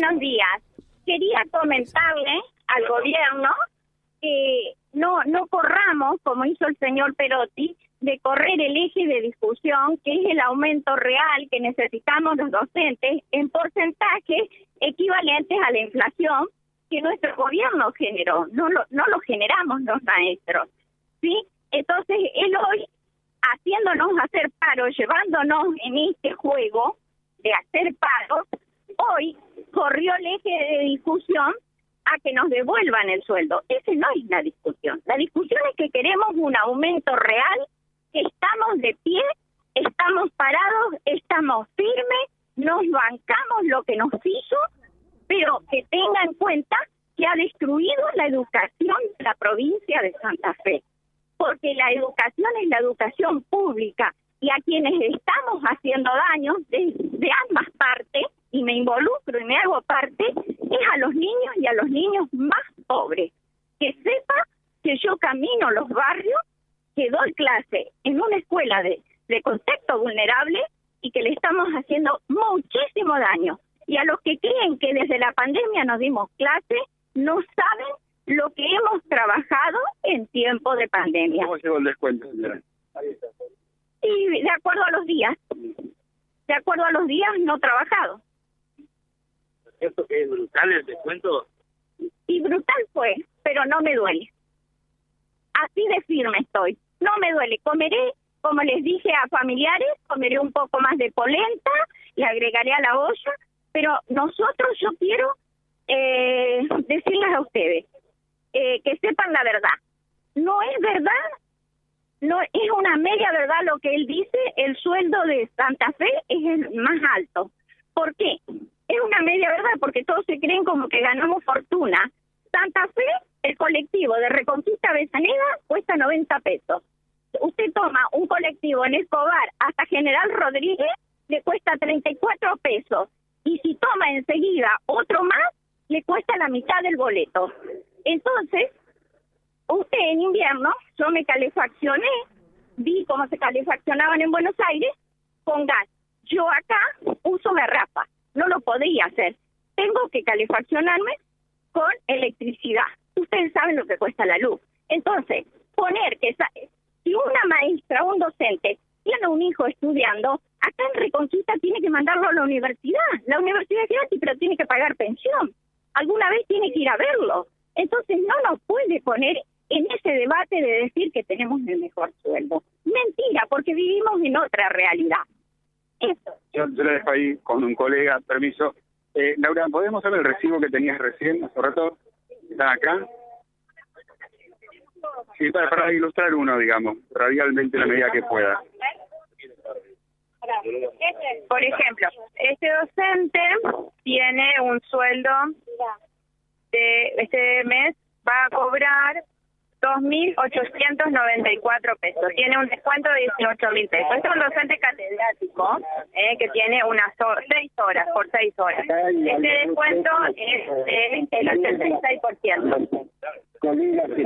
Buenos días. Quería comentarle al gobierno que no no corramos, como hizo el señor Perotti, de correr el eje de discusión, que es el aumento real que necesitamos los docentes en porcentajes equivalentes a la inflación que nuestro gobierno generó. No lo, no lo generamos los maestros. ¿sí? Entonces, él hoy, haciéndonos hacer paro, llevándonos en este juego de hacer paro, hoy corrió el eje de discusión a que nos devuelvan el sueldo. Ese no es la discusión. La discusión es que queremos un aumento real, que estamos de pie, estamos parados, estamos firmes, nos bancamos lo que nos hizo, pero que tenga en cuenta que ha destruido la educación de la provincia de Santa Fe, porque la educación es la educación pública y a quienes estamos haciendo daño de ambas partes, y me involucro y me hago parte, es a los niños y a los niños más pobres. Que sepa que yo camino los barrios, que doy clase en una escuela de, de contexto vulnerable y que le estamos haciendo muchísimo daño. Y a los que creen que desde la pandemia nos dimos clase, no saben lo que hemos trabajado en tiempo de pandemia. ¿Cómo llegó el descuento, señora? Y de acuerdo a los días, de acuerdo a los días no trabajados. ¿Cierto que es brutal el descuento? Y brutal fue, pero no me duele. Así de firme estoy. No me duele. Comeré, como les dije a familiares, comeré un poco más de polenta, le agregaré a la olla, pero nosotros yo quiero eh, decirles a ustedes eh, que sepan la verdad. No es verdad, no es una media verdad lo que él dice, el sueldo de Santa Fe es el más alto. ¿Por qué? Es una media verdad porque todos se creen como que ganamos fortuna. Santa Fe, el colectivo de Reconquista Besaneda cuesta 90 pesos. Usted toma un colectivo en Escobar hasta General Rodríguez, le cuesta 34 pesos. Y si toma enseguida otro más, le cuesta la mitad del boleto. Entonces, usted en invierno, yo me calefaccioné, vi cómo se calefaccionaban en Buenos Aires con gas. Yo acá uso garrafa, no lo podía hacer. Tengo que calefaccionarme con electricidad. Ustedes saben lo que cuesta la luz. Entonces, poner que si una maestra, un docente, tiene un hijo estudiando, acá en Reconquista tiene que mandarlo a la universidad. La universidad es gratis, pero tiene que pagar pensión. Alguna vez tiene que ir a verlo. Entonces no nos puede poner en ese debate de decir que tenemos el mejor sueldo. Mentira, porque vivimos en otra realidad. Eso. Yo, yo le dejo ahí con un colega, permiso. Eh, Laura, ¿podemos saber el recibo que tenías recién, hace rato? ¿Está acá? Sí, para, para ilustrar uno, digamos, radialmente en la medida que pueda. Por ejemplo, este docente tiene un sueldo de este mes va a cobrar 2.894 pesos. Tiene un descuento de 18.000 pesos. Este es un docente catedrático eh, que tiene unas seis horas, por seis horas. Este descuento es del 86%. Bueno, ese,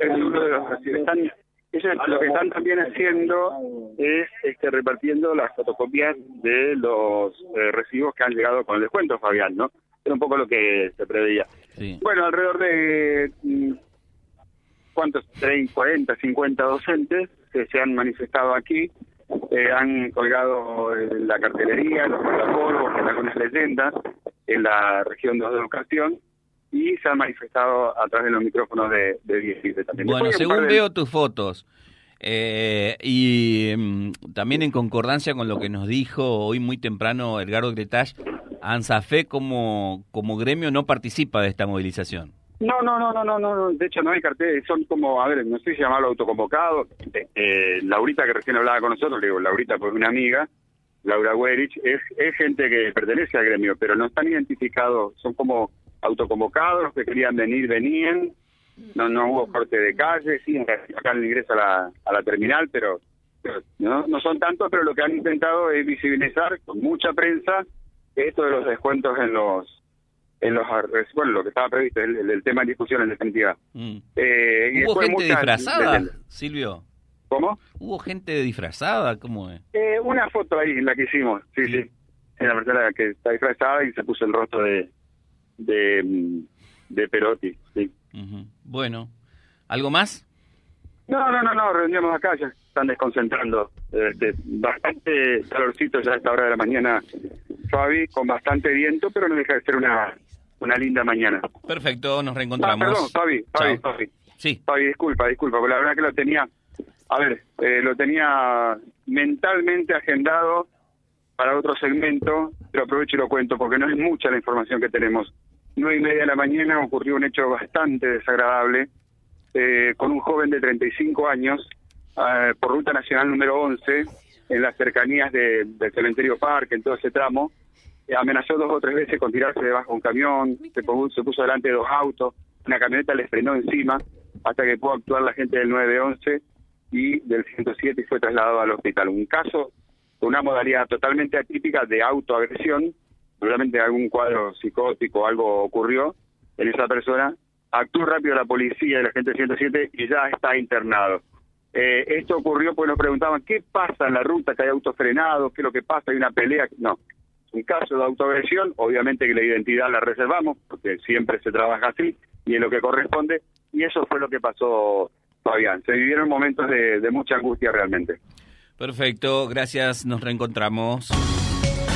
ese es uno de los están, ellos lo que están también haciendo es este, repartiendo las fotocopias de los eh, recibos que han llegado con el descuento, Fabián, ¿no? Era un poco lo que se preveía. Sí. Bueno, alrededor de cuántos, 30, 40, 50 docentes que se han manifestado aquí, eh, han colgado eh, la cartelería, los guardapolvos, con algunas leyendas en la región de educación y se han manifestado a través de los micrófonos de, de 17 también. Bueno, Después según de- veo tus fotos eh, y mm, también en concordancia con lo que nos dijo hoy muy temprano Edgardo Gretach, ANSAFE como, como gremio no participa de esta movilización. No, no, no, no, no, no, de hecho no hay carteles, son como, a ver, no sé si llamarlo autoconvocado. Eh, eh, Laurita que recién hablaba con nosotros, le digo, Laurita pues una amiga, Laura Werich, es, es gente que pertenece al gremio, pero no están identificados, son como autoconvocados, los que querían venir, venían, no no hubo corte de calle, sí, acá el ingreso a la, a la terminal, pero, pero no, no son tantos, pero lo que han intentado es visibilizar con mucha prensa esto de los descuentos en los en los bueno lo que estaba previsto el, el- el tema en discusión en definitiva Mm. eh, y ¿Hubo gente disfrazada, de- de- Silvio? ¿cómo? ¿Hubo gente disfrazada? ¿Cómo es? Eh, una foto ahí la que hicimos sí sí es la persona que está disfrazada y se puso el rostro de de, de Perotti. Sí. Bueno, ¿algo más? No, no, no, no, reuníamos acá, ya están desconcentrando. Este, bastante calorcito ya a esta hora de la mañana, Fabi, con bastante viento, pero no deja de ser una, una linda mañana. Perfecto, nos Ah, reencontramos. perdón, Fabi, Fabi, Chao. Fabi. Sí, Fabi, disculpa, disculpa, porque la verdad que lo tenía, a ver, eh, lo tenía mentalmente agendado para otro segmento, pero aprovecho y lo cuento porque no es mucha la información que tenemos. Nueve y media de la mañana ocurrió un hecho bastante desagradable eh, con un joven de 35 años eh, por ruta nacional número 11 en las cercanías de- del cementerio Parque, en todo ese tramo. Eh, amenazó dos o tres veces con tirarse debajo de un camión, se puso, se delante de dos autos, una camioneta le frenó encima hasta que pudo actuar la gente del 911 y del 107 y fue trasladado al hospital. Un caso con una modalidad totalmente atípica de autoagresión, seguramente algún cuadro psicótico, algo ocurrió en esa persona, actuó rápido la policía y la gente del 107 y ya está internado. Eh, esto ocurrió porque nos preguntaban qué pasa en la ruta, que hay autos frenados, qué es lo que pasa, hay una pelea. No, un caso de autoagresión, obviamente que la identidad la reservamos, porque siempre se trabaja así y es lo que corresponde, y eso fue lo que pasó, Fabián. Se vivieron momentos de, de mucha angustia realmente. perfecto, gracias, nos reencontramos.